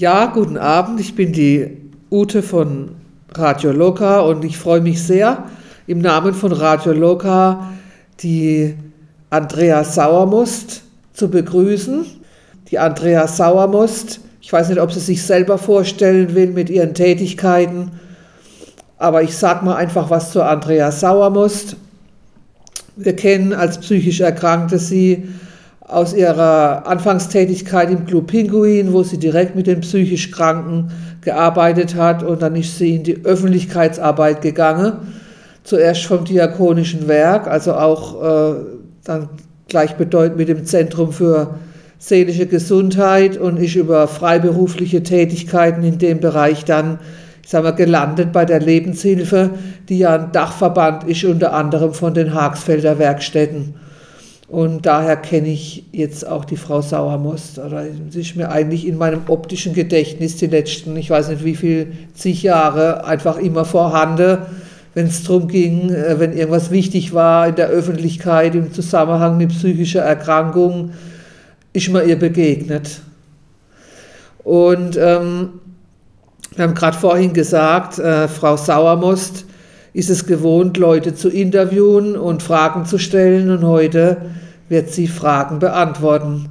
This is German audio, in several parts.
Ja, guten Abend. Ich bin die Ute von Radio Loka und ich freue mich sehr, im Namen von Radio Loka die Andrea Sauermust zu begrüßen. Die Andrea Sauermust, ich weiß nicht, ob sie sich selber vorstellen will mit ihren Tätigkeiten, aber ich sage mal einfach was zu Andrea Sauermust. Wir kennen als psychisch Erkrankte sie aus ihrer Anfangstätigkeit im Club Pinguin, wo sie direkt mit den psychisch Kranken gearbeitet hat und dann ist sie in die Öffentlichkeitsarbeit gegangen, zuerst vom Diakonischen Werk, also auch äh, dann gleichbedeutend mit dem Zentrum für seelische Gesundheit und ist über freiberufliche Tätigkeiten in dem Bereich dann ich sag mal, gelandet bei der Lebenshilfe, die ja ein Dachverband ist, unter anderem von den Hagsfelder Werkstätten. Und daher kenne ich jetzt auch die Frau Sauermost. Sie ist mir eigentlich in meinem optischen Gedächtnis die letzten, ich weiß nicht wie viel, zig Jahre einfach immer vorhanden, wenn es darum ging, äh, wenn irgendwas wichtig war in der Öffentlichkeit im Zusammenhang mit psychischer Erkrankung, ist mir ihr begegnet. Und ähm, wir haben gerade vorhin gesagt, äh, Frau Sauermost ist es gewohnt, Leute zu interviewen und Fragen zu stellen und heute wird sie Fragen beantworten.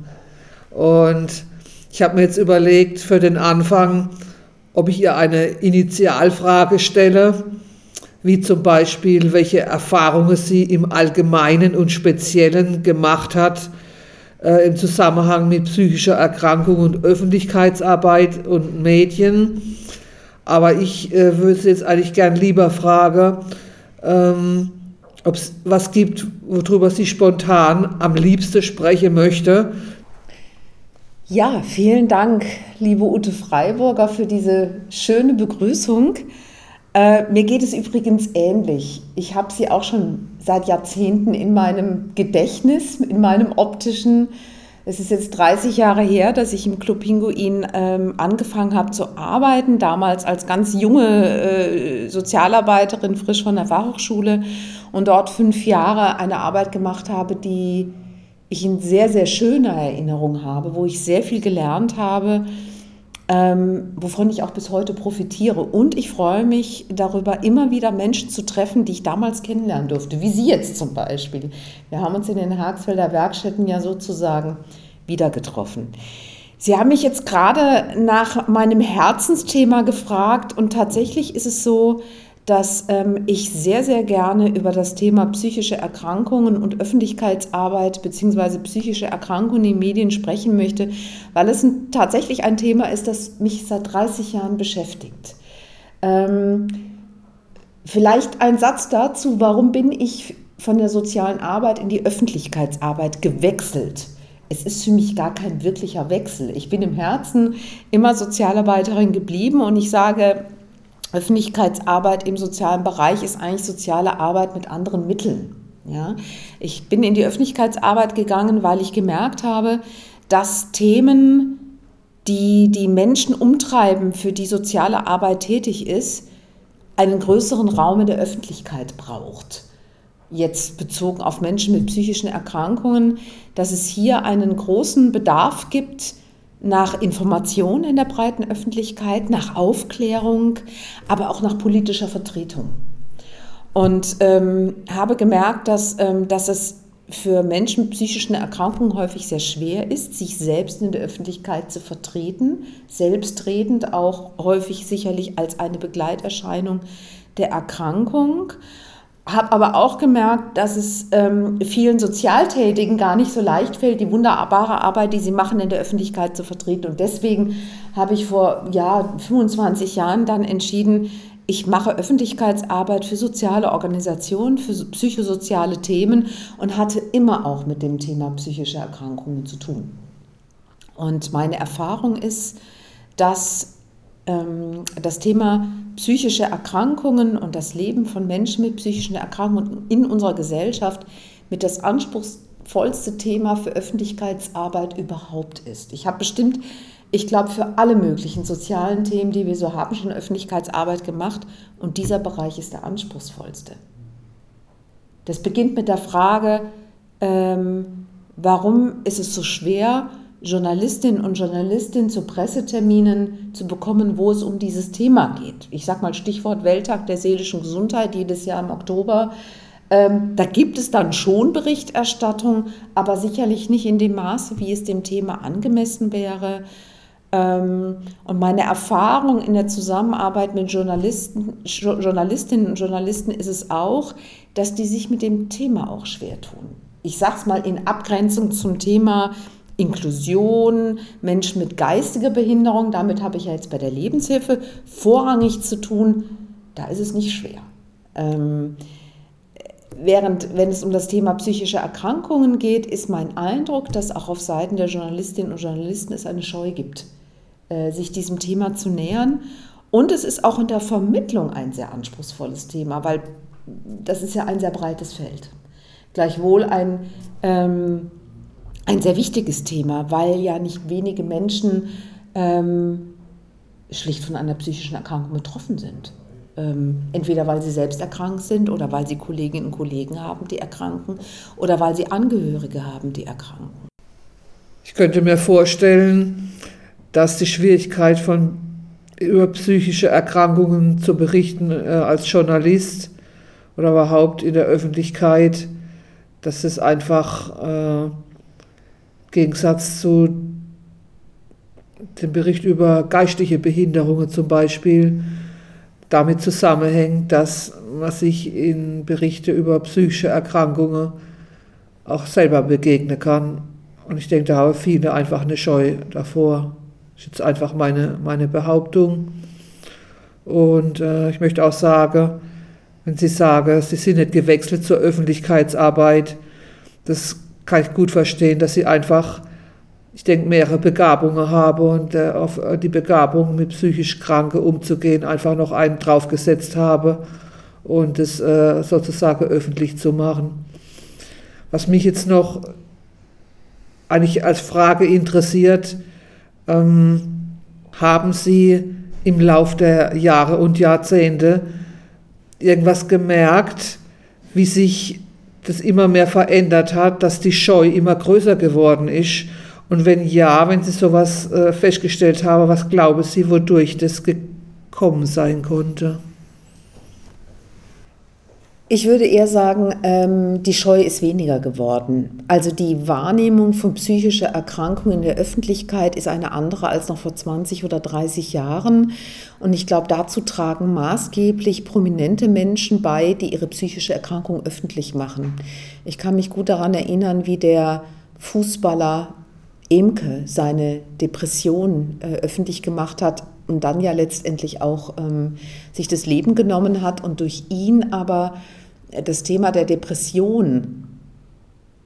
Und ich habe mir jetzt überlegt für den Anfang, ob ich ihr eine Initialfrage stelle, wie zum Beispiel, welche Erfahrungen sie im Allgemeinen und Speziellen gemacht hat äh, im Zusammenhang mit psychischer Erkrankung und Öffentlichkeitsarbeit und Medien aber ich äh, würde jetzt eigentlich gern lieber fragen, ähm, ob es was gibt, worüber sie spontan am liebsten sprechen möchte. Ja, vielen Dank, liebe Ute Freiburger, für diese schöne Begrüßung. Äh, mir geht es übrigens ähnlich. Ich habe sie auch schon seit Jahrzehnten in meinem Gedächtnis, in meinem optischen es ist jetzt 30 Jahre her, dass ich im Club Pinguin ähm, angefangen habe zu arbeiten, damals als ganz junge äh, Sozialarbeiterin, frisch von der Fachhochschule und dort fünf Jahre eine Arbeit gemacht habe, die ich in sehr, sehr schöner Erinnerung habe, wo ich sehr viel gelernt habe, ähm, wovon ich auch bis heute profitiere. Und ich freue mich darüber, immer wieder Menschen zu treffen, die ich damals kennenlernen durfte, wie Sie jetzt zum Beispiel. Wir haben uns in den Hagsfelder Werkstätten ja sozusagen wieder getroffen. Sie haben mich jetzt gerade nach meinem Herzensthema gefragt und tatsächlich ist es so, dass ähm, ich sehr, sehr gerne über das Thema psychische Erkrankungen und Öffentlichkeitsarbeit bzw. psychische Erkrankungen in den Medien sprechen möchte, weil es ein, tatsächlich ein Thema ist, das mich seit 30 Jahren beschäftigt. Ähm, vielleicht ein Satz dazu, warum bin ich von der sozialen Arbeit in die Öffentlichkeitsarbeit gewechselt? es ist für mich gar kein wirklicher Wechsel. Ich bin im Herzen immer Sozialarbeiterin geblieben und ich sage, Öffentlichkeitsarbeit im sozialen Bereich ist eigentlich soziale Arbeit mit anderen Mitteln. Ja? Ich bin in die Öffentlichkeitsarbeit gegangen, weil ich gemerkt habe, dass Themen, die die Menschen umtreiben, für die soziale Arbeit tätig ist, einen größeren Raum in der Öffentlichkeit braucht. Jetzt bezogen auf Menschen mit psychischen Erkrankungen, dass es hier einen großen Bedarf gibt, nach Information in der breiten Öffentlichkeit, nach Aufklärung, aber auch nach politischer Vertretung. Und ähm, habe gemerkt, dass, ähm, dass es für Menschen mit psychischen Erkrankungen häufig sehr schwer ist, sich selbst in der Öffentlichkeit zu vertreten, selbstredend auch häufig sicherlich als eine Begleiterscheinung der Erkrankung habe aber auch gemerkt, dass es ähm, vielen Sozialtätigen gar nicht so leicht fällt, die wunderbare Arbeit, die sie machen, in der Öffentlichkeit zu vertreten. Und deswegen habe ich vor ja, 25 Jahren dann entschieden, ich mache Öffentlichkeitsarbeit für soziale Organisationen, für psychosoziale Themen und hatte immer auch mit dem Thema psychische Erkrankungen zu tun. Und meine Erfahrung ist, dass das Thema psychische Erkrankungen und das Leben von Menschen mit psychischen Erkrankungen in unserer Gesellschaft mit das anspruchsvollste Thema für Öffentlichkeitsarbeit überhaupt ist. Ich habe bestimmt, ich glaube, für alle möglichen sozialen Themen, die wir so haben, schon Öffentlichkeitsarbeit gemacht und dieser Bereich ist der anspruchsvollste. Das beginnt mit der Frage, ähm, warum ist es so schwer, Journalistinnen und Journalisten zu Presseterminen zu bekommen, wo es um dieses Thema geht. Ich sage mal Stichwort Welttag der seelischen Gesundheit jedes Jahr im Oktober. Ähm, da gibt es dann schon Berichterstattung, aber sicherlich nicht in dem Maße, wie es dem Thema angemessen wäre. Ähm, und meine Erfahrung in der Zusammenarbeit mit Journalisten, Journalistinnen und Journalisten ist es auch, dass die sich mit dem Thema auch schwer tun. Ich sage es mal in Abgrenzung zum Thema Inklusion, Menschen mit geistiger Behinderung, damit habe ich ja jetzt bei der Lebenshilfe vorrangig zu tun, da ist es nicht schwer. Ähm, während, wenn es um das Thema psychische Erkrankungen geht, ist mein Eindruck, dass auch auf Seiten der Journalistinnen und Journalisten es eine Scheu gibt, äh, sich diesem Thema zu nähern. Und es ist auch in der Vermittlung ein sehr anspruchsvolles Thema, weil das ist ja ein sehr breites Feld. Gleichwohl ein ähm, ein sehr wichtiges Thema, weil ja nicht wenige Menschen ähm, schlicht von einer psychischen Erkrankung betroffen sind. Ähm, entweder weil sie selbst erkrankt sind oder weil sie Kolleginnen und Kollegen haben, die erkranken oder weil sie Angehörige haben, die erkranken. Ich könnte mir vorstellen, dass die Schwierigkeit von über psychische Erkrankungen zu berichten äh, als Journalist oder überhaupt in der Öffentlichkeit, dass es einfach äh, Gegensatz zu dem Bericht über geistige Behinderungen zum Beispiel damit zusammenhängt, dass man sich in Berichte über psychische Erkrankungen auch selber begegnen kann. Und ich denke, da haben viele einfach eine Scheu davor. Das ist jetzt einfach meine, meine Behauptung. Und äh, ich möchte auch sagen, wenn Sie sagen, Sie sind nicht gewechselt zur Öffentlichkeitsarbeit, das kann ich gut verstehen, dass sie einfach, ich denke, mehrere Begabungen haben und äh, auf äh, die Begabung mit psychisch Kranke umzugehen, einfach noch einen draufgesetzt habe und es äh, sozusagen öffentlich zu machen. Was mich jetzt noch eigentlich als Frage interessiert, ähm, haben Sie im Lauf der Jahre und Jahrzehnte irgendwas gemerkt, wie sich das immer mehr verändert hat, dass die Scheu immer größer geworden ist? Und wenn ja, wenn Sie sowas äh, festgestellt haben, was glauben Sie, wodurch das gekommen sein konnte? Ich würde eher sagen, ähm, die Scheu ist weniger geworden. Also die Wahrnehmung von psychischer Erkrankung in der Öffentlichkeit ist eine andere als noch vor 20 oder 30 Jahren. Und ich glaube, dazu tragen maßgeblich prominente Menschen bei, die ihre psychische Erkrankung öffentlich machen. Ich kann mich gut daran erinnern, wie der Fußballer Emke seine Depression äh, öffentlich gemacht hat und dann ja letztendlich auch ähm, sich das Leben genommen hat und durch ihn aber das Thema der Depression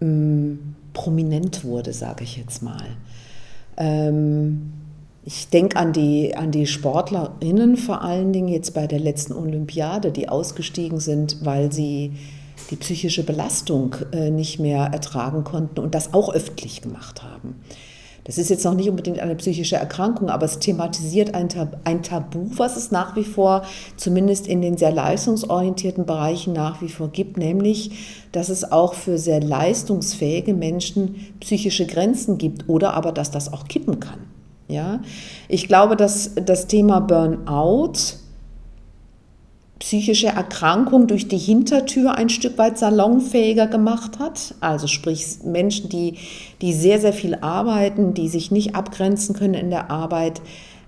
ähm, prominent wurde, sage ich jetzt mal. Ähm, ich denke an die, an die Sportlerinnen vor allen Dingen jetzt bei der letzten Olympiade, die ausgestiegen sind, weil sie die psychische Belastung äh, nicht mehr ertragen konnten und das auch öffentlich gemacht haben. Das ist jetzt noch nicht unbedingt eine psychische Erkrankung, aber es thematisiert ein, Tab ein Tabu, was es nach wie vor, zumindest in den sehr leistungsorientierten Bereichen nach wie vor gibt, nämlich, dass es auch für sehr leistungsfähige Menschen psychische Grenzen gibt oder aber, dass das auch kippen kann. Ja? Ich glaube, dass das Thema Burnout psychische Erkrankung durch die Hintertür ein Stück weit salonfähiger gemacht hat. Also sprich Menschen, die, die sehr, sehr viel arbeiten, die sich nicht abgrenzen können in der Arbeit,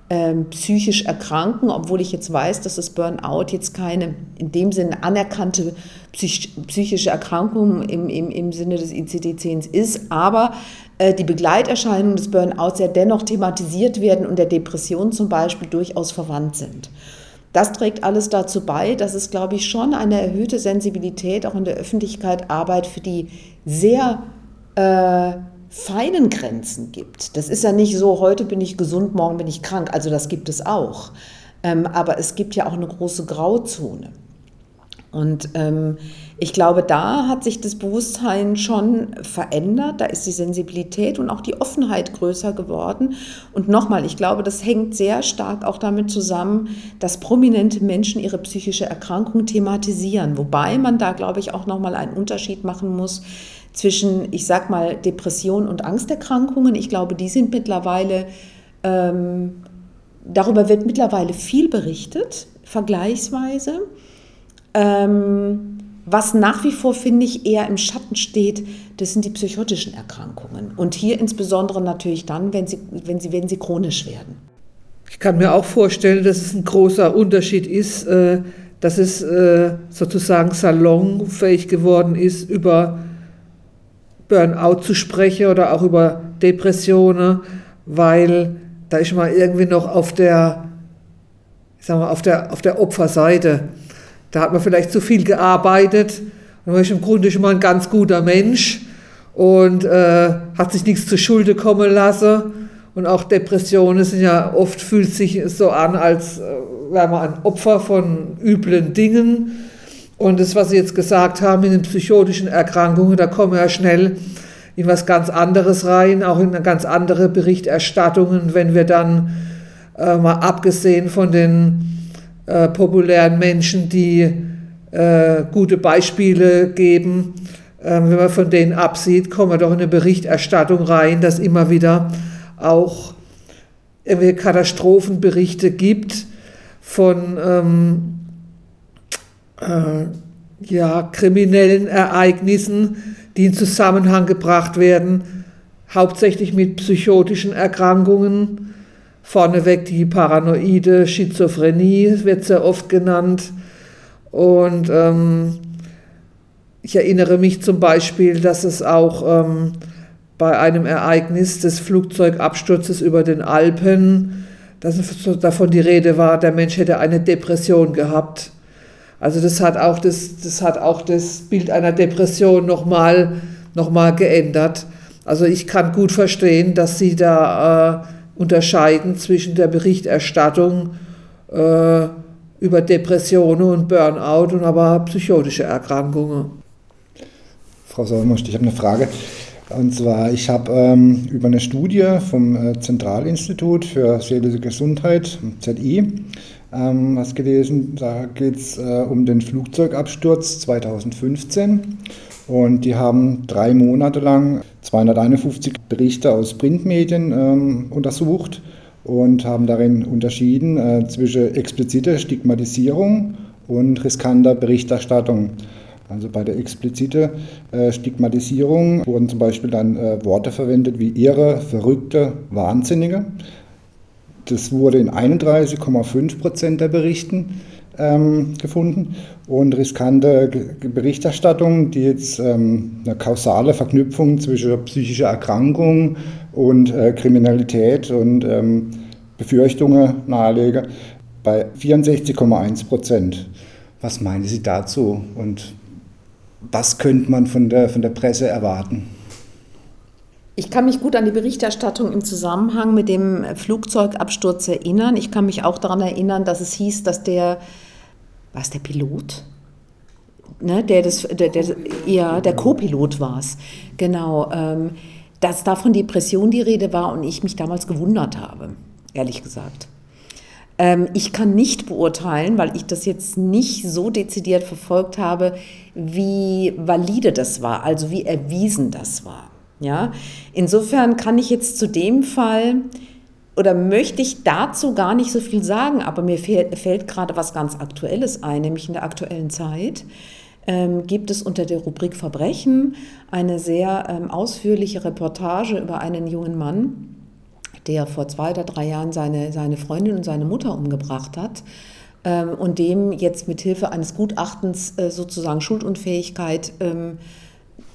ähm, psychisch erkranken, obwohl ich jetzt weiß, dass das Burnout jetzt keine in dem Sinne anerkannte psych psychische Erkrankung im, im, im Sinne des ICD-10 ist, aber äh, die Begleiterscheinungen des Burnouts ja dennoch thematisiert werden und der Depression zum Beispiel durchaus verwandt sind. Das trägt alles dazu bei, dass es, glaube ich, schon eine erhöhte Sensibilität auch in der Öffentlichkeit Arbeit für die sehr äh, feinen Grenzen gibt. Das ist ja nicht so, heute bin ich gesund, morgen bin ich krank. Also das gibt es auch. Ähm, aber es gibt ja auch eine große Grauzone. Und ähm, ich glaube, da hat sich das Bewusstsein schon verändert. Da ist die Sensibilität und auch die Offenheit größer geworden. Und nochmal, ich glaube, das hängt sehr stark auch damit zusammen, dass prominente Menschen ihre psychische Erkrankung thematisieren. Wobei man da, glaube ich, auch nochmal einen Unterschied machen muss zwischen, ich sag mal, Depression und Angsterkrankungen. Ich glaube, die sind mittlerweile, ähm, darüber wird mittlerweile viel berichtet, vergleichsweise. Ähm, was nach wie vor, finde ich, eher im Schatten steht, das sind die psychotischen Erkrankungen. Und hier insbesondere natürlich dann, wenn sie, wenn sie, wenn sie chronisch werden. Ich kann mir auch vorstellen, dass es ein großer Unterschied ist, äh, dass es äh, sozusagen salonfähig geworden ist, über Burnout zu sprechen oder auch über Depressionen, weil da ist man irgendwie noch auf der, ich sag mal, auf der, auf der Opferseite. Da hat man vielleicht zu viel gearbeitet und man ist im Grunde schon mal ein ganz guter Mensch und äh, hat sich nichts zur Schulde kommen lassen. Und auch Depressionen sind ja oft, fühlt sich so an, als äh, wäre man ein Opfer von üblen Dingen. Und das, was Sie jetzt gesagt haben in den psychotischen Erkrankungen, da kommen wir ja schnell in was ganz anderes rein, auch in ganz andere Berichterstattungen, wenn wir dann äh, mal abgesehen von den äh, populären Menschen, die äh, gute Beispiele geben. Äh, wenn man von denen absieht, kommen wir doch in eine Berichterstattung rein, dass immer wieder auch irgendwelche Katastrophenberichte gibt von ähm, äh, ja, kriminellen Ereignissen, die in Zusammenhang gebracht werden, hauptsächlich mit psychotischen Erkrankungen Vorneweg die paranoide Schizophrenie wird sehr oft genannt. Und ähm, ich erinnere mich zum Beispiel, dass es auch ähm, bei einem Ereignis des Flugzeugabsturzes über den Alpen, dass davon die Rede war, der Mensch hätte eine Depression gehabt. Also das hat auch das, das, hat auch das Bild einer Depression nochmal noch mal geändert. Also ich kann gut verstehen, dass Sie da äh, unterscheiden zwischen der Berichterstattung äh, über Depressionen und Burnout und aber psychotische Erkrankungen. Frau Solmost, ich habe eine Frage. Und zwar, ich habe ähm, über eine Studie vom äh, Zentralinstitut für seelische Gesundheit, ZI, ähm, was gelesen. Da geht es äh, um den Flugzeugabsturz 2015. Und die haben drei Monate lang 251 Berichte aus Printmedien ähm, untersucht und haben darin unterschieden äh, zwischen expliziter Stigmatisierung und riskanter Berichterstattung. Also bei der expliziten äh, Stigmatisierung wurden zum Beispiel dann äh, Worte verwendet wie Irre, Verrückte, Wahnsinnige. Das wurde in 31,5 Prozent der Berichten ähm, gefunden und riskante Berichterstattung, die jetzt ähm, eine kausale Verknüpfung zwischen psychischer Erkrankung und äh, Kriminalität und ähm, Befürchtungen nahelege, bei 64,1 Prozent. Was meinen Sie dazu und was könnte man von der, von der Presse erwarten? Ich kann mich gut an die Berichterstattung im Zusammenhang mit dem Flugzeugabsturz erinnern. Ich kann mich auch daran erinnern, dass es hieß, dass der war es der Pilot? Ne, der das, der, der, ja, der Co-Pilot war es, genau. Ähm, dass da von Depression die Rede war und ich mich damals gewundert habe, ehrlich gesagt. Ähm, ich kann nicht beurteilen, weil ich das jetzt nicht so dezidiert verfolgt habe, wie valide das war, also wie erwiesen das war. Ja? Insofern kann ich jetzt zu dem Fall oder möchte ich dazu gar nicht so viel sagen, aber mir fällt, fällt gerade was ganz Aktuelles ein, nämlich in der aktuellen Zeit. Ähm, gibt es unter der Rubrik Verbrechen eine sehr ähm, ausführliche Reportage über einen jungen Mann, der vor zwei oder drei Jahren seine, seine Freundin und seine Mutter umgebracht hat ähm, und dem jetzt mit Hilfe eines Gutachtens äh, sozusagen Schuldunfähigkeit ähm,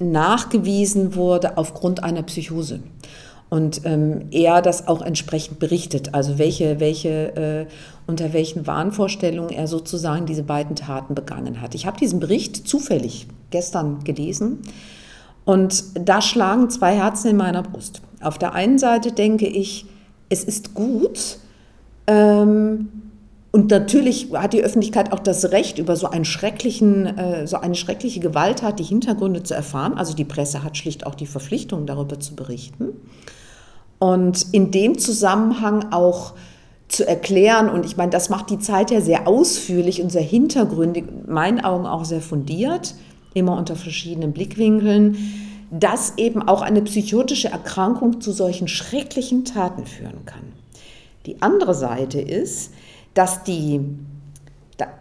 nachgewiesen wurde aufgrund einer Psychose und ähm, er das auch entsprechend berichtet, also welche, welche, äh, unter welchen Wahnvorstellungen er sozusagen diese beiden Taten begangen hat. Ich habe diesen Bericht zufällig gestern gelesen und da schlagen zwei Herzen in meiner Brust. Auf der einen Seite denke ich, es ist gut, ähm, und natürlich hat die Öffentlichkeit auch das Recht, über so, einen schrecklichen, äh, so eine schreckliche Gewalttat die Hintergründe zu erfahren. Also die Presse hat schlicht auch die Verpflichtung, darüber zu berichten. Und in dem Zusammenhang auch zu erklären, und ich meine, das macht die Zeit ja sehr ausführlich und sehr hintergründig, in meinen Augen auch sehr fundiert, immer unter verschiedenen Blickwinkeln, dass eben auch eine psychotische Erkrankung zu solchen schrecklichen Taten führen kann. Die andere Seite ist, dass die,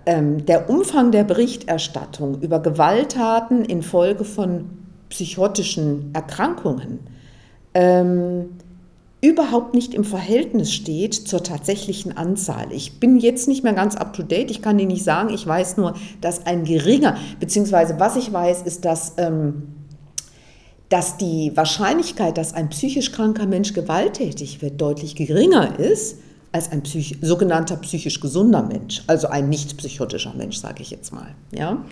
ähm, der Umfang der Berichterstattung über Gewalttaten infolge von psychotischen Erkrankungen ähm, überhaupt nicht im Verhältnis steht zur tatsächlichen Anzahl. Ich bin jetzt nicht mehr ganz up-to-date, ich kann Ihnen nicht sagen, ich weiß nur, dass ein geringer, beziehungsweise was ich weiß, ist, dass, ähm, dass die Wahrscheinlichkeit, dass ein psychisch kranker Mensch gewalttätig wird, deutlich geringer ist als ein psych sogenannter psychisch gesunder Mensch, also ein nicht psychotischer Mensch, sage ich jetzt mal. Ja?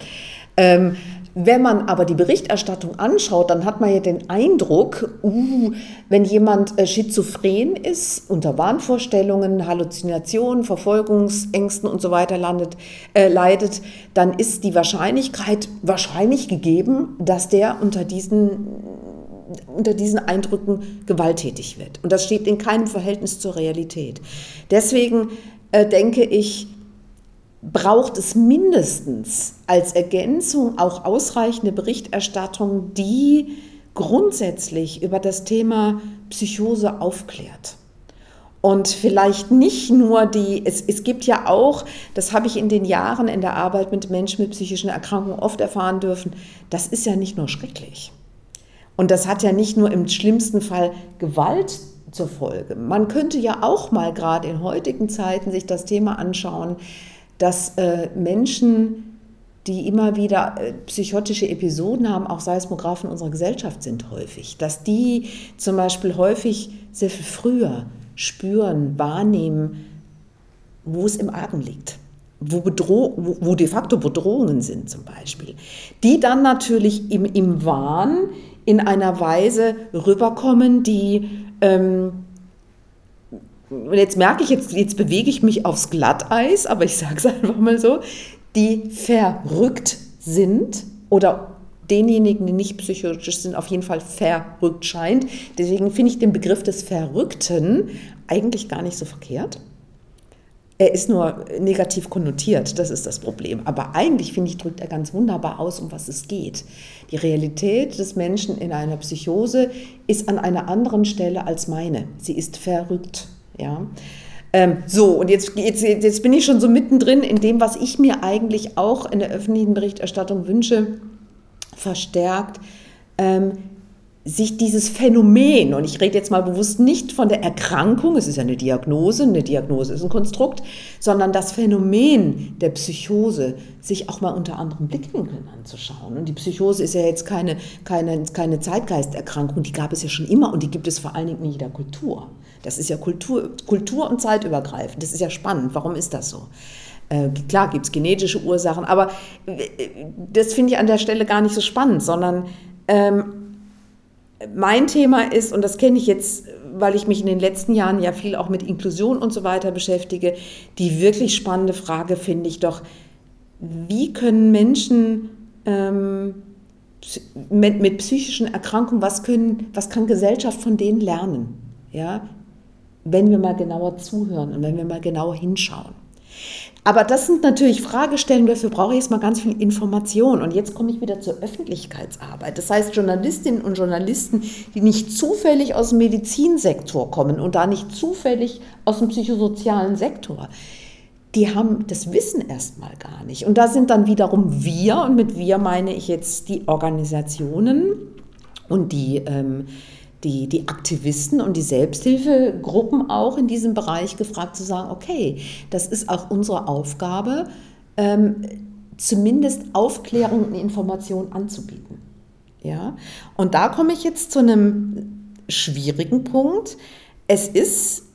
Ähm, wenn man aber die Berichterstattung anschaut, dann hat man ja den Eindruck, uh, wenn jemand äh, schizophren ist, unter Wahnvorstellungen, Halluzinationen, Verfolgungsängsten und so weiter landet, äh, leidet, dann ist die Wahrscheinlichkeit wahrscheinlich gegeben, dass der unter diesen, unter diesen Eindrücken gewalttätig wird. Und das steht in keinem Verhältnis zur Realität. Deswegen äh, denke ich, braucht es mindestens als Ergänzung auch ausreichende Berichterstattung, die grundsätzlich über das Thema Psychose aufklärt. Und vielleicht nicht nur die, es, es gibt ja auch, das habe ich in den Jahren in der Arbeit mit Menschen mit psychischen Erkrankungen oft erfahren dürfen, das ist ja nicht nur schrecklich. Und das hat ja nicht nur im schlimmsten Fall Gewalt zur Folge. Man könnte ja auch mal gerade in heutigen Zeiten sich das Thema anschauen, dass äh, Menschen, die immer wieder äh, psychotische Episoden haben, auch Seismographen unserer Gesellschaft sind häufig, dass die zum Beispiel häufig sehr viel früher spüren, wahrnehmen, wo es im Argen liegt. Wo, Bedroh wo, wo de facto Bedrohungen sind zum Beispiel, die dann natürlich im, im Wahn in einer Weise rüberkommen, die ähm, jetzt merke ich, jetzt, jetzt bewege ich mich aufs Glatteis, aber ich sage es einfach mal so, die verrückt sind oder denjenigen, die nicht psychotisch sind, auf jeden Fall verrückt scheint. Deswegen finde ich den Begriff des Verrückten eigentlich gar nicht so verkehrt. Er ist nur negativ konnotiert, das ist das Problem. Aber eigentlich, finde ich, drückt er ganz wunderbar aus, um was es geht. Die Realität des Menschen in einer Psychose ist an einer anderen Stelle als meine. Sie ist verrückt. Ja. Ähm, so, und jetzt, jetzt, jetzt bin ich schon so mittendrin in dem, was ich mir eigentlich auch in der öffentlichen Berichterstattung wünsche, verstärkt. Ähm, sich dieses Phänomen, und ich rede jetzt mal bewusst nicht von der Erkrankung, es ist ja eine Diagnose, eine Diagnose ist ein Konstrukt, sondern das Phänomen der Psychose sich auch mal unter anderen Blickwinkeln anzuschauen. Und die Psychose ist ja jetzt keine, keine, keine Zeitgeisterkrankung, die gab es ja schon immer und die gibt es vor allen Dingen in jeder Kultur. Das ist ja Kultur, Kultur und zeitübergreifend. Das ist ja spannend. Warum ist das so? Äh, klar gibt es genetische Ursachen, aber äh, das finde ich an der Stelle gar nicht so spannend, sondern ähm, mein Thema ist, und das kenne ich jetzt, weil ich mich in den letzten Jahren ja viel auch mit Inklusion und so weiter beschäftige, die wirklich spannende Frage finde ich doch, wie können Menschen ähm, mit, mit psychischen Erkrankungen, was, können, was kann Gesellschaft von denen lernen? Ja? wenn wir mal genauer zuhören und wenn wir mal genauer hinschauen. Aber das sind natürlich Fragestellungen, dafür brauche ich jetzt mal ganz viel Information. Und jetzt komme ich wieder zur Öffentlichkeitsarbeit. Das heißt, Journalistinnen und Journalisten, die nicht zufällig aus dem Medizinsektor kommen und da nicht zufällig aus dem psychosozialen Sektor, die haben das Wissen erstmal gar nicht. Und da sind dann wiederum wir, und mit wir meine ich jetzt die Organisationen und die ähm, die, die Aktivisten und die Selbsthilfegruppen auch in diesem Bereich gefragt zu sagen, okay, das ist auch unsere Aufgabe, ähm, zumindest Aufklärung und Information anzubieten. Ja? Und da komme ich jetzt zu einem schwierigen Punkt. Es ist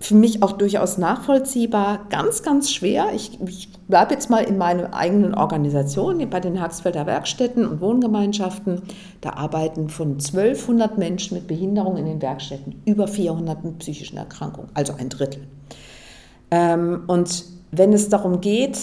für mich auch durchaus nachvollziehbar, ganz, ganz schwer. Ich, ich bleibe jetzt mal in meiner eigenen Organisation, bei den Haxfelder Werkstätten und Wohngemeinschaften. Da arbeiten von 1200 Menschen mit Behinderung in den Werkstätten über 400 mit psychischen Erkrankungen, also ein Drittel. Ähm, und wenn es darum geht,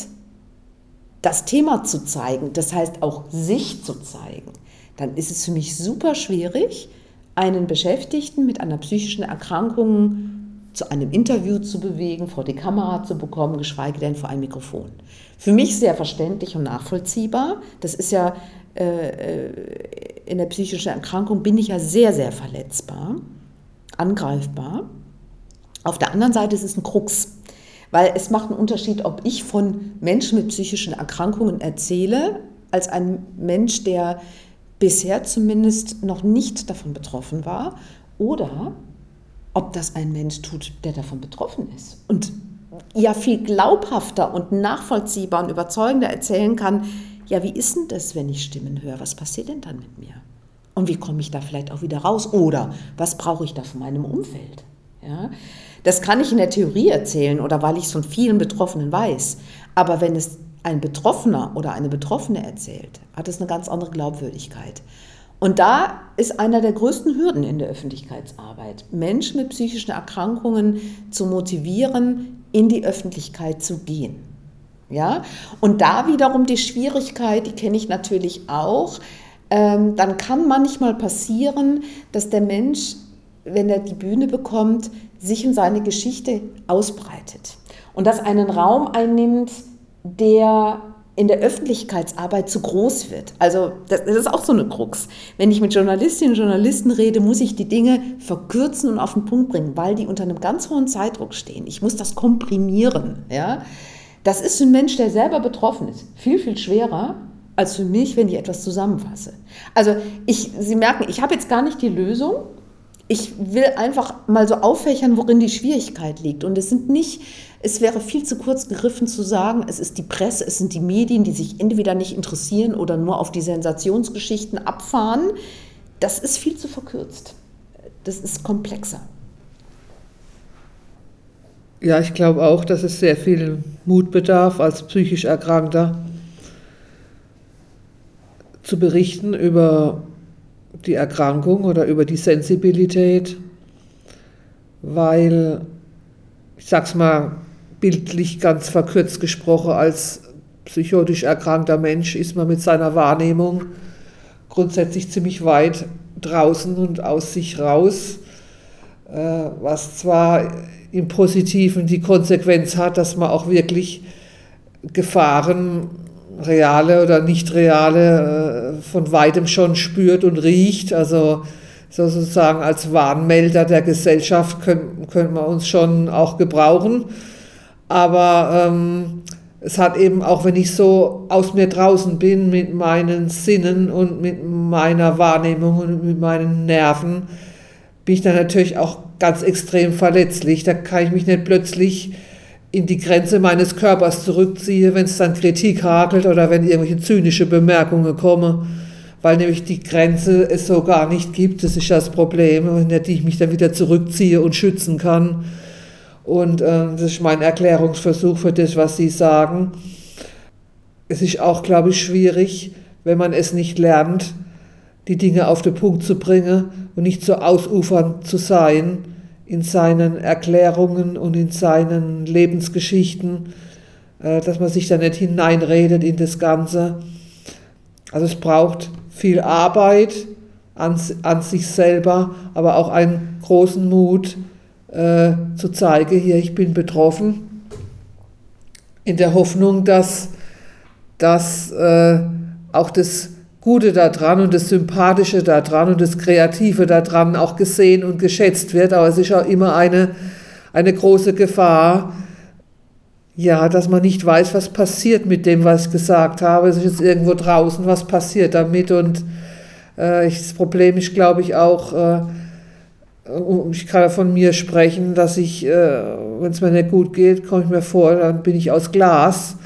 das Thema zu zeigen, das heißt auch sich zu zeigen, dann ist es für mich super schwierig, einen Beschäftigten mit einer psychischen Erkrankung zu einem Interview zu bewegen, vor die Kamera zu bekommen, geschweige denn vor ein Mikrofon. Für mich sehr verständlich und nachvollziehbar. Das ist ja äh, in der psychischen Erkrankung bin ich ja sehr, sehr verletzbar, angreifbar. Auf der anderen Seite ist es ein Krux, weil es macht einen Unterschied, ob ich von Menschen mit psychischen Erkrankungen erzähle, als ein Mensch, der bisher zumindest noch nicht davon betroffen war, oder ob das ein Mensch tut, der davon betroffen ist. Und ja viel glaubhafter und nachvollziehbar und überzeugender erzählen kann, ja, wie ist denn das, wenn ich Stimmen höre? Was passiert denn dann mit mir? Und wie komme ich da vielleicht auch wieder raus? Oder was brauche ich da von meinem Umfeld? Ja? Das kann ich in der Theorie erzählen oder weil ich es von vielen Betroffenen weiß. Aber wenn es ein Betroffener oder eine Betroffene erzählt, hat es eine ganz andere Glaubwürdigkeit. Und da ist einer der größten Hürden in der Öffentlichkeitsarbeit, Menschen mit psychischen Erkrankungen zu motivieren, in die Öffentlichkeit zu gehen. Ja? Und da wiederum die Schwierigkeit, die kenne ich natürlich auch, ähm, dann kann manchmal passieren, dass der Mensch, wenn er die Bühne bekommt, sich in seine Geschichte ausbreitet und das einen Raum einnimmt, der in der Öffentlichkeitsarbeit zu groß wird. Also das, das, ist auch so eine Krux. Wenn ich mit Journalistinnen und Journalisten rede, muss ich die Dinge verkürzen und auf den Punkt bringen, weil die unter einem ganz hohen Zeitdruck stehen. Ich muss das komprimieren. Ja? Das ist für einen Mensch, der selber betroffen ist, viel, viel schwerer als für mich, wenn ich etwas zusammenfasse. Also ich, Sie merken, ich habe jetzt gar nicht die Lösung. Ich will einfach mal so auffächern, worin die Schwierigkeit liegt. Und es sind nicht es wäre viel zu kurz gegriffen zu sagen, es ist die Presse, es sind die Medien, die sich entweder nicht interessieren oder nur auf die Sensationsgeschichten abfahren. Das ist viel zu verkürzt. Das ist komplexer. Ja, ich glaube auch, dass es sehr viel Mut bedarf, als psychisch Erkrankter zu berichten über die Erkrankung oder über die Sensibilität, weil, ich sag's mal bildlich ganz verkürzt gesprochen, als psychotisch erkrankter Mensch ist man mit seiner Wahrnehmung grundsätzlich ziemlich weit draußen und aus sich raus, äh, was zwar im Positiven die Konsequenz hat, dass man auch wirklich Gefahren, reale oder nicht reale, äh, von weitem schon spürt und riecht. Also sozusagen als Warnmelder der Gesellschaft können, können wir uns schon auch gebrauchen. Aber ähm, es hat eben auch, wenn ich so aus mir draußen bin mit meinen Sinnen und mit meiner Wahrnehmung und mit meinen Nerven, bin ich dann natürlich auch ganz extrem verletzlich. Da kann ich mich nicht plötzlich in die Grenze meines Körpers zurückziehen, wenn es dann Kritik hakelt oder wenn irgendwelche zynische Bemerkungen kommen, weil nämlich die Grenze es so gar nicht gibt. Das ist das Problem, in der ich mich dann wieder zurückziehe und schützen kann. Und äh, das ist mein Erklärungsversuch für das, was Sie sagen. Es ist auch, glaube ich, schwierig, wenn man es nicht lernt, die Dinge auf den Punkt zu bringen und nicht so ausufernd zu sein in seinen Erklärungen und in seinen Lebensgeschichten, äh, dass man sich da nicht hineinredet in das Ganze. Also es braucht viel Arbeit an, an sich selber, aber auch einen großen Mut, äh, zu zeigen, hier, ich bin betroffen, in der Hoffnung, dass, dass äh, auch das Gute daran und das Sympathische daran und das Kreative daran auch gesehen und geschätzt wird. Aber es ist auch immer eine, eine große Gefahr, ja, dass man nicht weiß, was passiert mit dem, was ich gesagt habe. Es ist jetzt irgendwo draußen, was passiert damit. Und äh, das Problem ist, glaube ich, auch, äh, ich kann von mir sprechen, dass ich, äh, wenn es mir nicht gut geht, komme ich mir vor, dann bin ich aus Glas.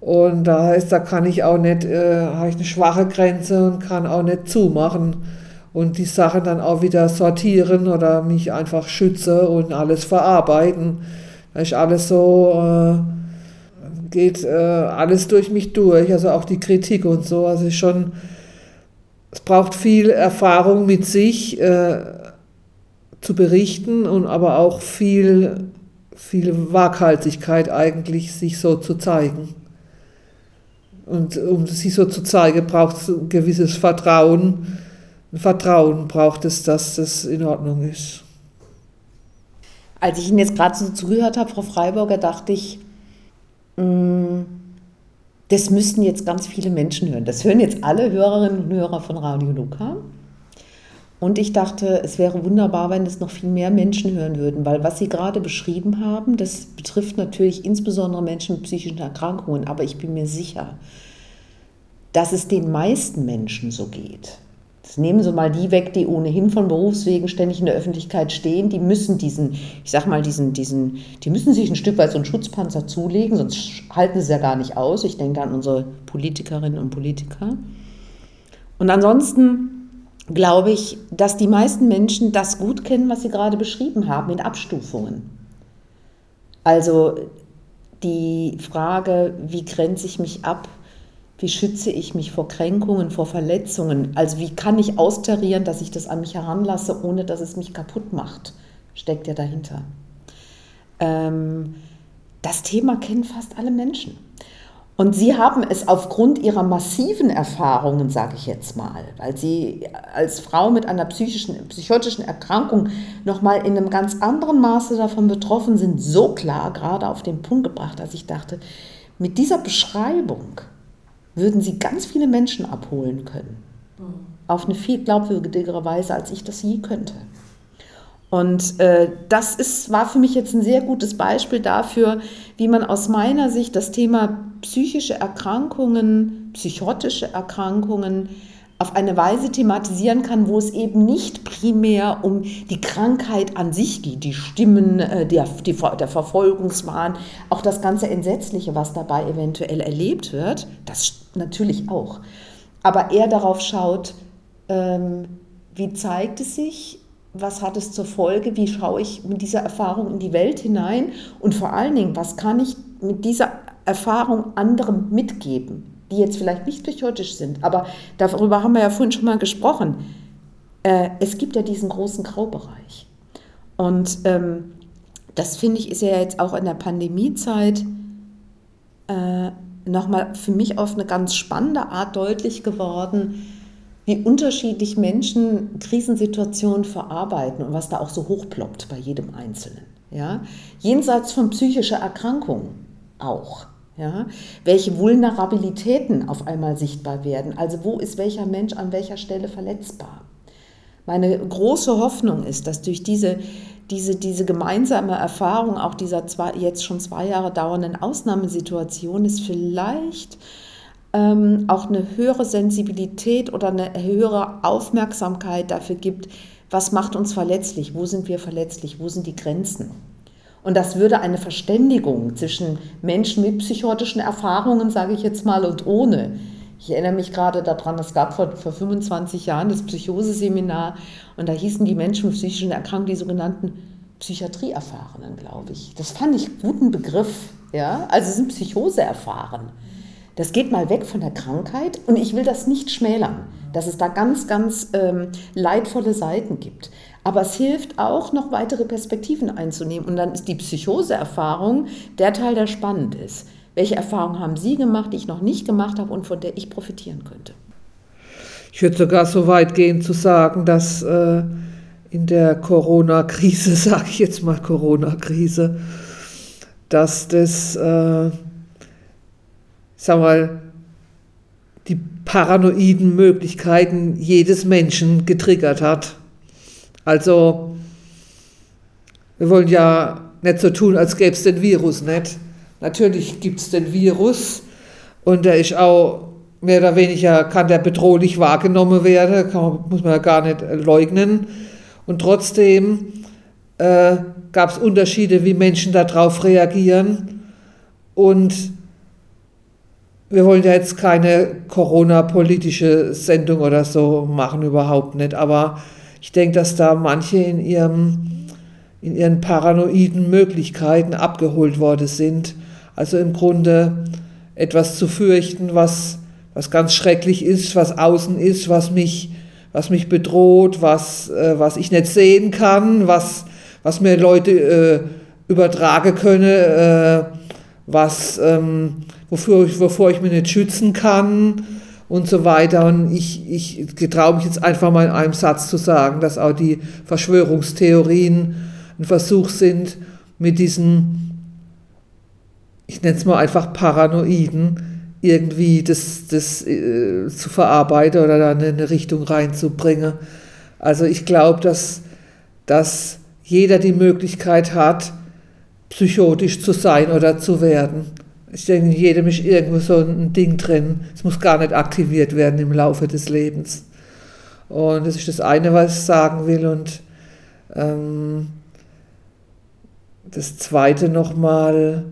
Und da heißt, da kann ich auch nicht, äh, habe ich eine schwache Grenze und kann auch nicht zumachen und die Sachen dann auch wieder sortieren oder mich einfach schütze und alles verarbeiten. Da ist alles so, äh, geht äh, alles durch mich durch, also auch die Kritik und so. Also schon, es braucht viel Erfahrung mit sich äh, zu berichten und aber auch viel, viel Waghalsigkeit eigentlich, sich so zu zeigen. Und um sich so zu zeigen, braucht es ein gewisses Vertrauen. Ein Vertrauen braucht es, dass das in Ordnung ist. Als ich Ihnen jetzt gerade so zugehört habe, Frau Freiburger, dachte ich, mh, mm, das müssten jetzt ganz viele Menschen hören. Das hören jetzt alle Hörerinnen und Hörer von Radio Luca. Und ich dachte, es wäre wunderbar, wenn es noch viel mehr Menschen hören würden, weil was Sie gerade beschrieben haben, das betrifft natürlich insbesondere Menschen mit psychischen Erkrankungen, aber ich bin mir sicher, dass es den meisten Menschen so geht. Das nehmen Sie mal die weg, die ohnehin von Berufswegen ständig in der Öffentlichkeit stehen. Die müssen diesen, ich sag mal, diesen, diesen, die müssen sich ein Stück weit so einen Schutzpanzer zulegen, sonst halten sie ja gar nicht aus. Ich denke an unsere Politikerinnen und Politiker. Und ansonsten glaube ich, dass die meisten Menschen das gut kennen, was Sie gerade beschrieben haben, in Abstufungen. Also die Frage, wie grenze ich mich ab, wie schütze ich mich vor Kränkungen, vor Verletzungen, also wie kann ich austarieren, dass ich das an mich heranlasse, ohne dass es mich kaputt macht, steckt ja dahinter. Ähm, das Thema kennen fast alle Menschen. Und Sie haben es aufgrund Ihrer massiven Erfahrungen, sage ich jetzt mal, weil Sie als Frau mit einer psychischen, psychotischen Erkrankung nochmal in einem ganz anderen Maße davon betroffen sind, so klar gerade auf den Punkt gebracht, dass ich dachte, mit dieser Beschreibung würden Sie ganz viele Menschen abholen können. Mhm. Auf eine viel glaubwürdigere Weise, als ich das je könnte. Und äh, das ist, war für mich jetzt ein sehr gutes Beispiel dafür, wie man aus meiner Sicht das Thema psychische Erkrankungen, psychotische Erkrankungen auf eine Weise thematisieren kann, wo es eben nicht primär um die Krankheit an sich geht, die Stimmen, äh, der, der Verfolgungswahn, auch das ganze Entsetzliche, was dabei eventuell erlebt wird, das natürlich auch. Aber eher darauf schaut, ähm, wie zeigt es sich, was hat es zur Folge, wie schaue ich mit dieser Erfahrung in die Welt hinein und vor allen Dingen, was kann ich mit dieser Erfahrung anderen mitgeben, die jetzt vielleicht nicht psychotisch sind, aber darüber haben wir ja vorhin schon mal gesprochen. Äh, es gibt ja diesen großen Graubereich. Und ähm, das finde ich ist ja jetzt auch in der Pandemiezeit äh, nochmal für mich auf eine ganz spannende Art deutlich geworden, wie unterschiedlich Menschen Krisensituationen verarbeiten und was da auch so hochploppt bei jedem Einzelnen. Ja? Jenseits von psychischer Erkrankung auch. Ja? Welche Vulnerabilitäten auf einmal sichtbar werden. Also wo ist welcher Mensch an welcher Stelle verletzbar. Meine große Hoffnung ist, dass durch diese, diese, diese gemeinsame Erfahrung auch dieser zwei, jetzt schon zwei Jahre dauernden Ausnahmesituation es vielleicht ähm, auch eine höhere Sensibilität oder eine höhere Aufmerksamkeit dafür gibt, was macht uns verletzlich, wo sind wir verletzlich, wo sind die Grenzen. Und das würde eine Verständigung zwischen Menschen mit psychotischen Erfahrungen, sage ich jetzt mal, und ohne. Ich erinnere mich gerade daran, es gab vor, vor 25 Jahren das Psychoseseminar und da hießen die Menschen mit psychischen Erkrankungen die sogenannten Psychiatrieerfahrenen, glaube ich. Das fand ich guten Begriff. Ja? Also sind Psychose erfahren. Das geht mal weg von der Krankheit und ich will das nicht schmälern, dass es da ganz, ganz ähm, leidvolle Seiten gibt. Aber es hilft auch, noch weitere Perspektiven einzunehmen. Und dann ist die Psychoseerfahrung der Teil, der spannend ist. Welche Erfahrungen haben Sie gemacht, die ich noch nicht gemacht habe und von der ich profitieren könnte? Ich würde sogar so weit gehen zu sagen, dass äh, in der Corona-Krise, sage ich jetzt mal Corona-Krise, dass das äh, sag mal, die paranoiden Möglichkeiten jedes Menschen getriggert hat. Also, wir wollen ja nicht so tun, als gäbe es den Virus nicht. Natürlich gibt es den Virus und der ist auch mehr oder weniger, kann der bedrohlich wahrgenommen werden, kann, muss man ja gar nicht leugnen. Und trotzdem äh, gab es Unterschiede, wie Menschen darauf reagieren. Und wir wollen ja jetzt keine Corona-politische Sendung oder so machen, überhaupt nicht. Aber ich denke, dass da manche in, ihrem, in ihren paranoiden Möglichkeiten abgeholt worden sind. Also im Grunde etwas zu fürchten, was, was ganz schrecklich ist, was außen ist, was mich, was mich bedroht, was, äh, was ich nicht sehen kann, was, was mir Leute äh, übertragen können, äh, was... Ähm, wofür ich, wovor ich mich nicht schützen kann und so weiter. Und ich, ich getraue mich jetzt einfach mal in einem Satz zu sagen, dass auch die Verschwörungstheorien ein Versuch sind, mit diesen, ich nenne es mal einfach Paranoiden, irgendwie das, das äh, zu verarbeiten oder da in eine Richtung reinzubringen. Also ich glaube, dass, dass jeder die Möglichkeit hat, psychotisch zu sein oder zu werden. Ich denke, jedem ist irgendwo so ein Ding drin. Es muss gar nicht aktiviert werden im Laufe des Lebens. Und das ist das eine, was ich sagen will. Und ähm, das zweite nochmal,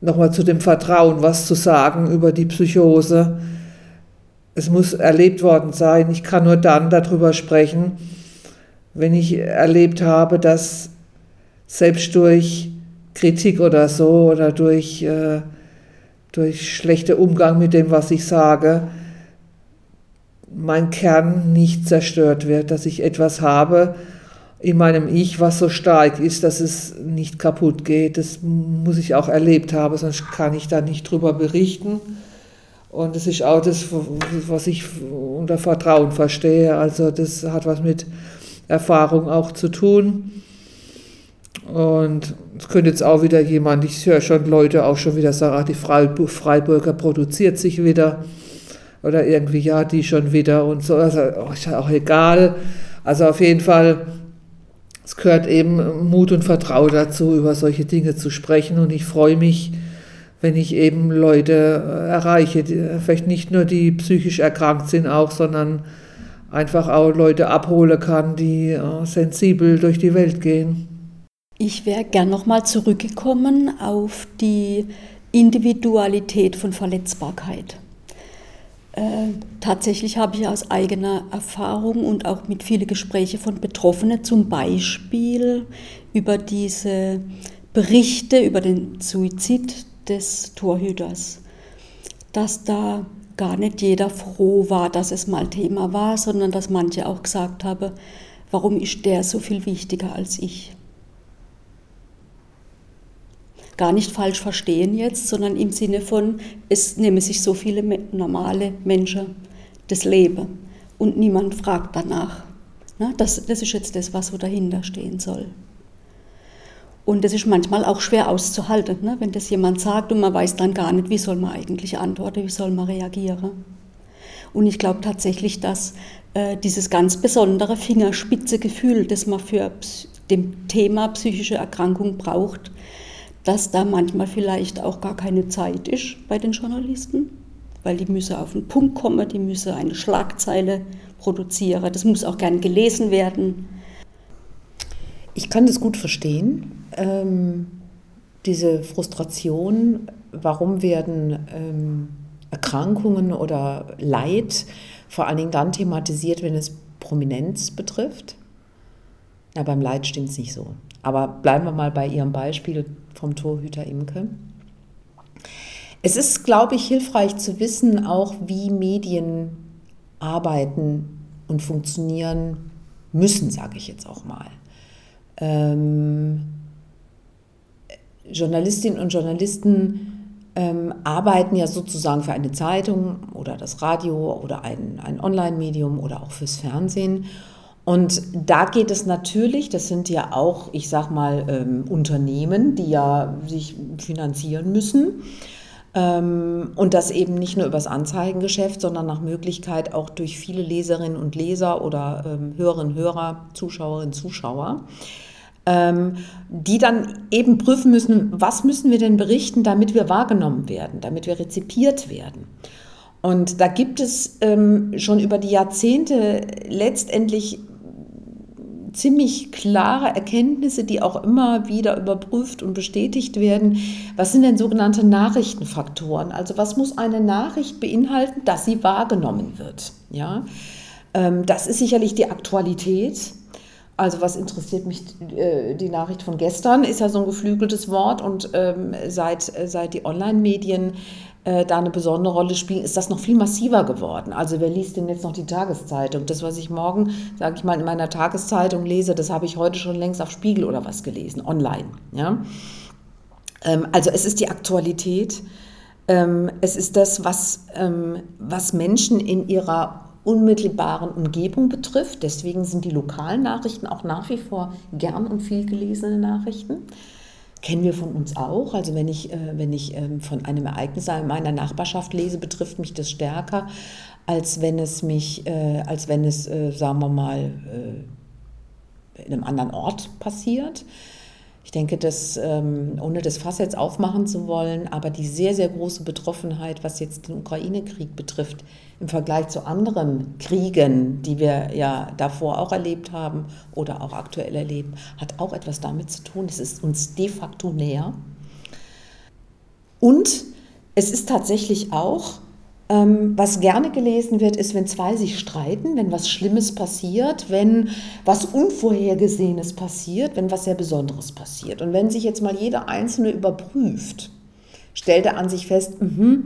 nochmal zu dem Vertrauen, was zu sagen über die Psychose. Es muss erlebt worden sein. Ich kann nur dann darüber sprechen, wenn ich erlebt habe, dass selbst durch Kritik oder so oder durch, äh, durch schlechter Umgang mit dem, was ich sage, mein Kern nicht zerstört wird, dass ich etwas habe in meinem Ich, was so stark ist, dass es nicht kaputt geht. Das muss ich auch erlebt haben, sonst kann ich da nicht drüber berichten. Und das ist auch das, was ich unter Vertrauen verstehe. Also das hat was mit Erfahrung auch zu tun. Und es könnte jetzt auch wieder jemand, ich höre schon Leute auch schon wieder sagen, ach, die Freiburger produziert sich wieder oder irgendwie, ja, die schon wieder und so, also oh, ist auch egal. Also auf jeden Fall, es gehört eben Mut und Vertrauen dazu, über solche Dinge zu sprechen und ich freue mich, wenn ich eben Leute äh, erreiche, die, vielleicht nicht nur die psychisch erkrankt sind auch, sondern einfach auch Leute abholen kann, die äh, sensibel durch die Welt gehen. Ich wäre gern nochmal zurückgekommen auf die Individualität von Verletzbarkeit. Äh, tatsächlich habe ich aus eigener Erfahrung und auch mit vielen Gesprächen von Betroffenen zum Beispiel über diese Berichte über den Suizid des Torhüters, dass da gar nicht jeder froh war, dass es mal Thema war, sondern dass manche auch gesagt haben, warum ist der so viel wichtiger als ich? Gar nicht falsch verstehen jetzt, sondern im Sinne von, es nehmen sich so viele normale Menschen das Leben und niemand fragt danach. Das, das ist jetzt das, was so dahinter stehen soll. Und das ist manchmal auch schwer auszuhalten, ne? wenn das jemand sagt und man weiß dann gar nicht, wie soll man eigentlich antworten, wie soll man reagieren. Und ich glaube tatsächlich, dass äh, dieses ganz besondere Fingerspitzegefühl, das man für dem Thema psychische Erkrankung braucht, dass da manchmal vielleicht auch gar keine Zeit ist bei den Journalisten, weil die müssen auf den Punkt kommen, die müssen eine Schlagzeile produzieren, das muss auch gern gelesen werden. Ich kann das gut verstehen, ähm, diese Frustration, warum werden ähm, Erkrankungen oder Leid vor allen Dingen dann thematisiert, wenn es Prominenz betrifft. Ja, beim Leid stimmt es nicht so. Aber bleiben wir mal bei Ihrem Beispiel vom Torhüter Imke. Es ist, glaube ich, hilfreich zu wissen, auch wie Medien arbeiten und funktionieren müssen, sage ich jetzt auch mal. Ähm, Journalistinnen und Journalisten ähm, arbeiten ja sozusagen für eine Zeitung oder das Radio oder ein, ein Online-Medium oder auch fürs Fernsehen. Und da geht es natürlich, das sind ja auch, ich sag mal, ähm, Unternehmen, die ja sich finanzieren müssen. Ähm, und das eben nicht nur übers Anzeigengeschäft, sondern nach Möglichkeit auch durch viele Leserinnen und Leser oder ähm, Hörerinnen, Hörer, Zuschauerinnen, Zuschauer, ähm, die dann eben prüfen müssen, was müssen wir denn berichten, damit wir wahrgenommen werden, damit wir rezipiert werden. Und da gibt es ähm, schon über die Jahrzehnte letztendlich ziemlich klare Erkenntnisse, die auch immer wieder überprüft und bestätigt werden. Was sind denn sogenannte Nachrichtenfaktoren? Also was muss eine Nachricht beinhalten, dass sie wahrgenommen wird? Ja, ähm, das ist sicherlich die Aktualität. Also was interessiert mich äh, die Nachricht von gestern, ist ja so ein geflügeltes Wort und ähm, seit, seit die Online-Medien äh, da eine besondere Rolle spielen, ist das noch viel massiver geworden. Also wer liest denn jetzt noch die Tageszeitung? Das, was ich morgen, sage ich mal, in meiner Tageszeitung lese, das habe ich heute schon längst auf Spiegel oder was gelesen, online. Ja? Ähm, also es ist die Aktualität. Ähm, es ist das, was, ähm, was Menschen in ihrer unmittelbaren Umgebung betrifft. Deswegen sind die lokalen Nachrichten auch nach wie vor gern und viel gelesene Nachrichten. Kennen wir von uns auch. Also wenn ich, äh, wenn ich ähm, von einem Ereignis in meiner Nachbarschaft lese, betrifft mich das stärker, als wenn es mich, äh, als wenn es, äh, sagen wir mal, in einem anderen Ort passiert. Ich denke, dass, ähm, ohne das Fass jetzt aufmachen zu wollen, aber die sehr, sehr große Betroffenheit, was jetzt den Ukraine-Krieg betrifft, im Vergleich zu anderen Kriegen, die wir ja davor auch erlebt haben oder auch aktuell erleben, hat auch etwas damit zu tun. Es ist uns de facto näher. Und es ist tatsächlich auch ähm, was gerne gelesen wird, ist, wenn zwei sich streiten, wenn was Schlimmes passiert, wenn was Unvorhergesehenes passiert, wenn was sehr Besonderes passiert. Und wenn sich jetzt mal jeder Einzelne überprüft, stellt er an sich fest, mh,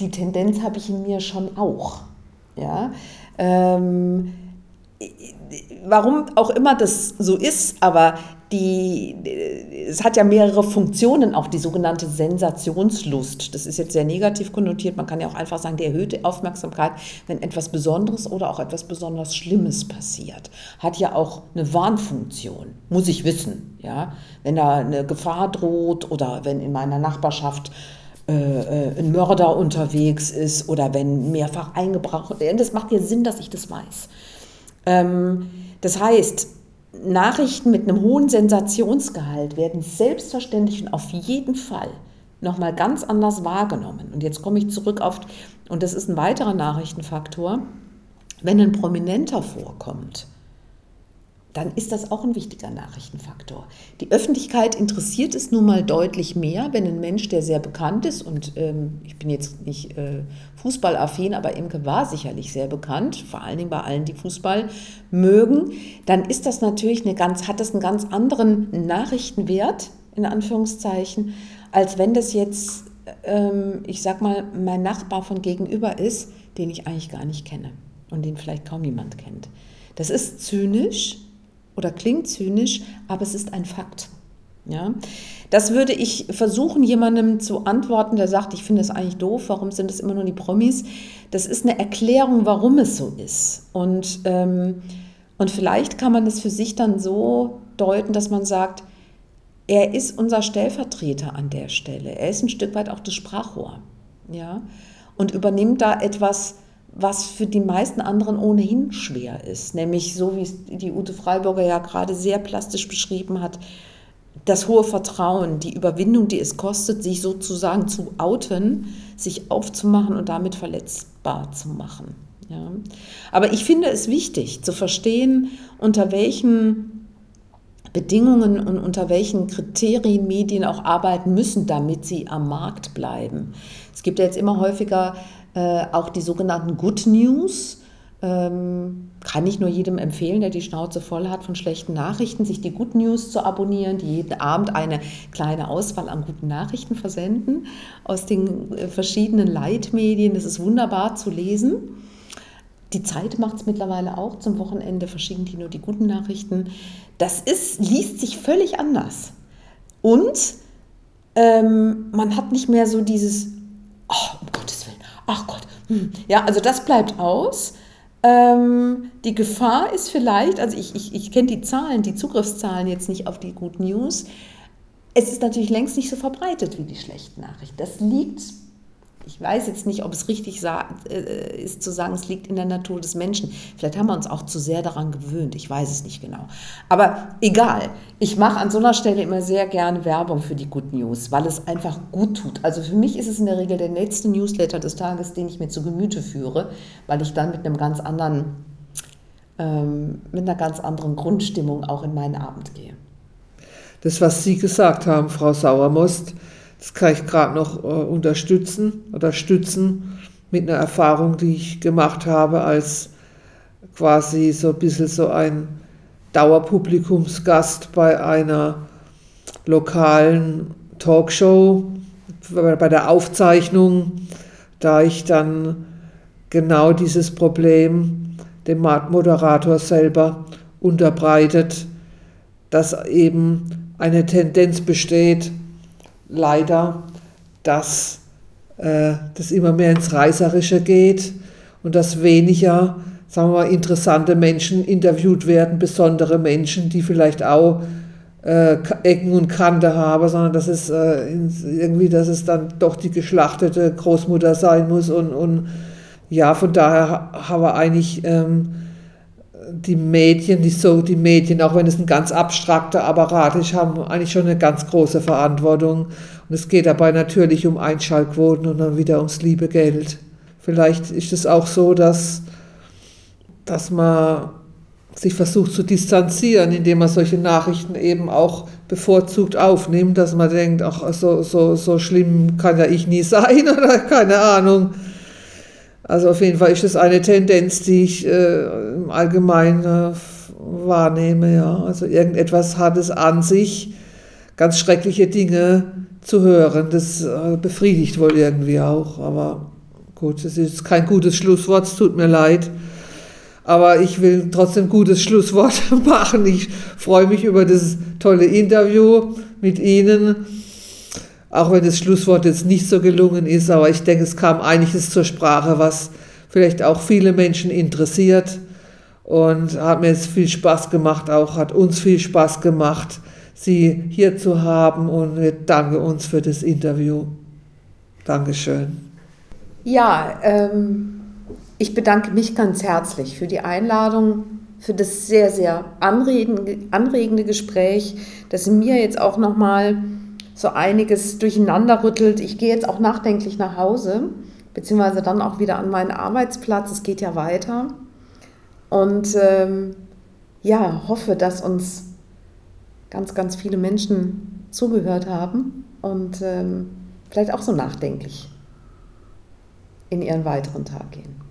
die Tendenz habe ich in mir schon auch. Ja? Ähm, warum auch immer das so ist, aber die, es hat ja mehrere Funktionen, auch die sogenannte Sensationslust. Das ist jetzt sehr negativ konnotiert. Man kann ja auch einfach sagen, die erhöhte Aufmerksamkeit, wenn etwas Besonderes oder auch etwas besonders Schlimmes passiert, hat ja auch eine Warnfunktion, muss ich wissen. Ja? Wenn da eine Gefahr droht oder wenn in meiner Nachbarschaft äh, äh ein Mörder unterwegs ist oder wenn mehrfach eingebracht wird. Das macht ja Sinn, dass ich das weiß. Ähm, das heißt, Nachrichten mit einem hohen Sensationsgehalt werden selbstverständlich und auf jeden Fall nochmal ganz anders wahrgenommen. Und jetzt komme ich zurück auf, und das ist ein weiterer Nachrichtenfaktor, wenn ein Prominenter vorkommt, dann ist das auch ein wichtiger Nachrichtenfaktor. Die Öffentlichkeit interessiert es nun mal deutlich mehr, wenn ein Mensch, der sehr bekannt ist, und ähm, ich bin jetzt nicht äh, fußballaffin, aber Imke war sicherlich sehr bekannt, vor allen Dingen bei allen, die Fußball mögen, dann ist das natürlich eine ganz, hat das einen ganz anderen Nachrichtenwert, in Anführungszeichen, als wenn das jetzt, ähm, ich sag mal, mein Nachbar von gegenüber ist, den ich eigentlich gar nicht kenne und den vielleicht kaum jemand kennt. Das ist zynisch, oder klingt zynisch, aber es ist ein Fakt. Ja? Das würde ich versuchen, jemandem zu antworten, der sagt, ich finde es eigentlich doof, warum sind es immer nur die Promis? Das ist eine Erklärung, warum es so ist. Und, ähm, und vielleicht kann man das für sich dann so deuten, dass man sagt, er ist unser Stellvertreter an der Stelle. Er ist ein Stück weit auch das Sprachrohr. Ja? Und übernimmt da etwas, was für die meisten anderen ohnehin schwer ist. Nämlich so, wie es die Ute Freiburger ja gerade sehr plastisch beschrieben hat, das hohe Vertrauen, die Überwindung, die es kostet, sich sozusagen zu outen, sich aufzumachen und damit verletzbar zu machen. Ja. Aber ich finde es wichtig zu verstehen, unter welchen Bedingungen und unter welchen Kriterien Medien auch arbeiten müssen, damit sie am Markt bleiben. Es gibt ja jetzt immer häufiger äh, auch die sogenannten Good News. Ähm, kann ich nur jedem empfehlen, der die Schnauze voll hat von schlechten Nachrichten, sich die Good News zu abonnieren, die jeden Abend eine kleine Auswahl an guten Nachrichten versenden aus den äh, verschiedenen Leitmedien. Das ist wunderbar zu lesen. Die Zeit macht es mittlerweile auch. Zum Wochenende verschicken die nur die guten Nachrichten. Das ist, liest sich völlig anders. Und ähm, man hat nicht mehr so dieses, oh, um ach Gott, hm. ja, also das bleibt aus. Ähm, die Gefahr ist vielleicht, also ich, ich, ich kenne die Zahlen, die Zugriffszahlen jetzt nicht auf die Good News. Es ist natürlich längst nicht so verbreitet wie die schlechten Nachrichten. Das liegt ich weiß jetzt nicht, ob es richtig äh, ist zu sagen, es liegt in der Natur des Menschen. Vielleicht haben wir uns auch zu sehr daran gewöhnt. Ich weiß es nicht genau. Aber egal. Ich mache an so einer Stelle immer sehr gerne Werbung für die Good News, weil es einfach gut tut. Also für mich ist es in der Regel der letzte Newsletter des Tages, den ich mir zu Gemüte führe, weil ich dann mit einem ganz anderen, ähm, mit einer ganz anderen Grundstimmung auch in meinen Abend gehe. Das, was Sie gesagt haben, Frau Sauermost, das kann ich gerade noch äh, unterstützen oder stützen mit einer Erfahrung, die ich gemacht habe als quasi so ein bisschen so ein Dauerpublikumsgast bei einer lokalen Talkshow, bei der Aufzeichnung, da ich dann genau dieses Problem dem Moderator selber unterbreitet, dass eben eine Tendenz besteht, leider, dass äh, das immer mehr ins Reißerische geht und dass weniger, sagen wir mal, interessante Menschen interviewt werden, besondere Menschen, die vielleicht auch äh, Ecken und Kante habe, sondern dass es äh, irgendwie, dass es dann doch die geschlachtete Großmutter sein muss und, und ja, von daher haben wir eigentlich ähm, die Medien, die, so, die Medien, auch wenn es ein ganz abstrakter Apparat ist, haben eigentlich schon eine ganz große Verantwortung. Und es geht dabei natürlich um Einschaltquoten und dann wieder ums liebe Geld. Vielleicht ist es auch so, dass, dass man sich versucht zu distanzieren, indem man solche Nachrichten eben auch bevorzugt aufnimmt, dass man denkt, ach, so, so, so schlimm kann ja ich nie sein oder keine Ahnung. Also auf jeden Fall ist das eine Tendenz, die ich äh, im Allgemeinen äh, wahrnehme. Ja. Also irgendetwas hat es an sich, ganz schreckliche Dinge zu hören. Das äh, befriedigt wohl irgendwie auch. Aber gut, das ist kein gutes Schlusswort, es tut mir leid. Aber ich will trotzdem gutes Schlusswort machen. Ich freue mich über das tolle Interview mit Ihnen auch wenn das Schlusswort jetzt nicht so gelungen ist, aber ich denke, es kam einiges zur Sprache, was vielleicht auch viele Menschen interessiert und hat mir jetzt viel Spaß gemacht, auch hat uns viel Spaß gemacht, Sie hier zu haben und wir danken uns für das Interview. Dankeschön. Ja, ähm, ich bedanke mich ganz herzlich für die Einladung, für das sehr, sehr anregende, anregende Gespräch, das mir jetzt auch nochmal mal so einiges durcheinander rüttelt. Ich gehe jetzt auch nachdenklich nach Hause, beziehungsweise dann auch wieder an meinen Arbeitsplatz. Es geht ja weiter. Und ähm, ja, hoffe, dass uns ganz, ganz viele Menschen zugehört haben und ähm, vielleicht auch so nachdenklich in ihren weiteren Tag gehen.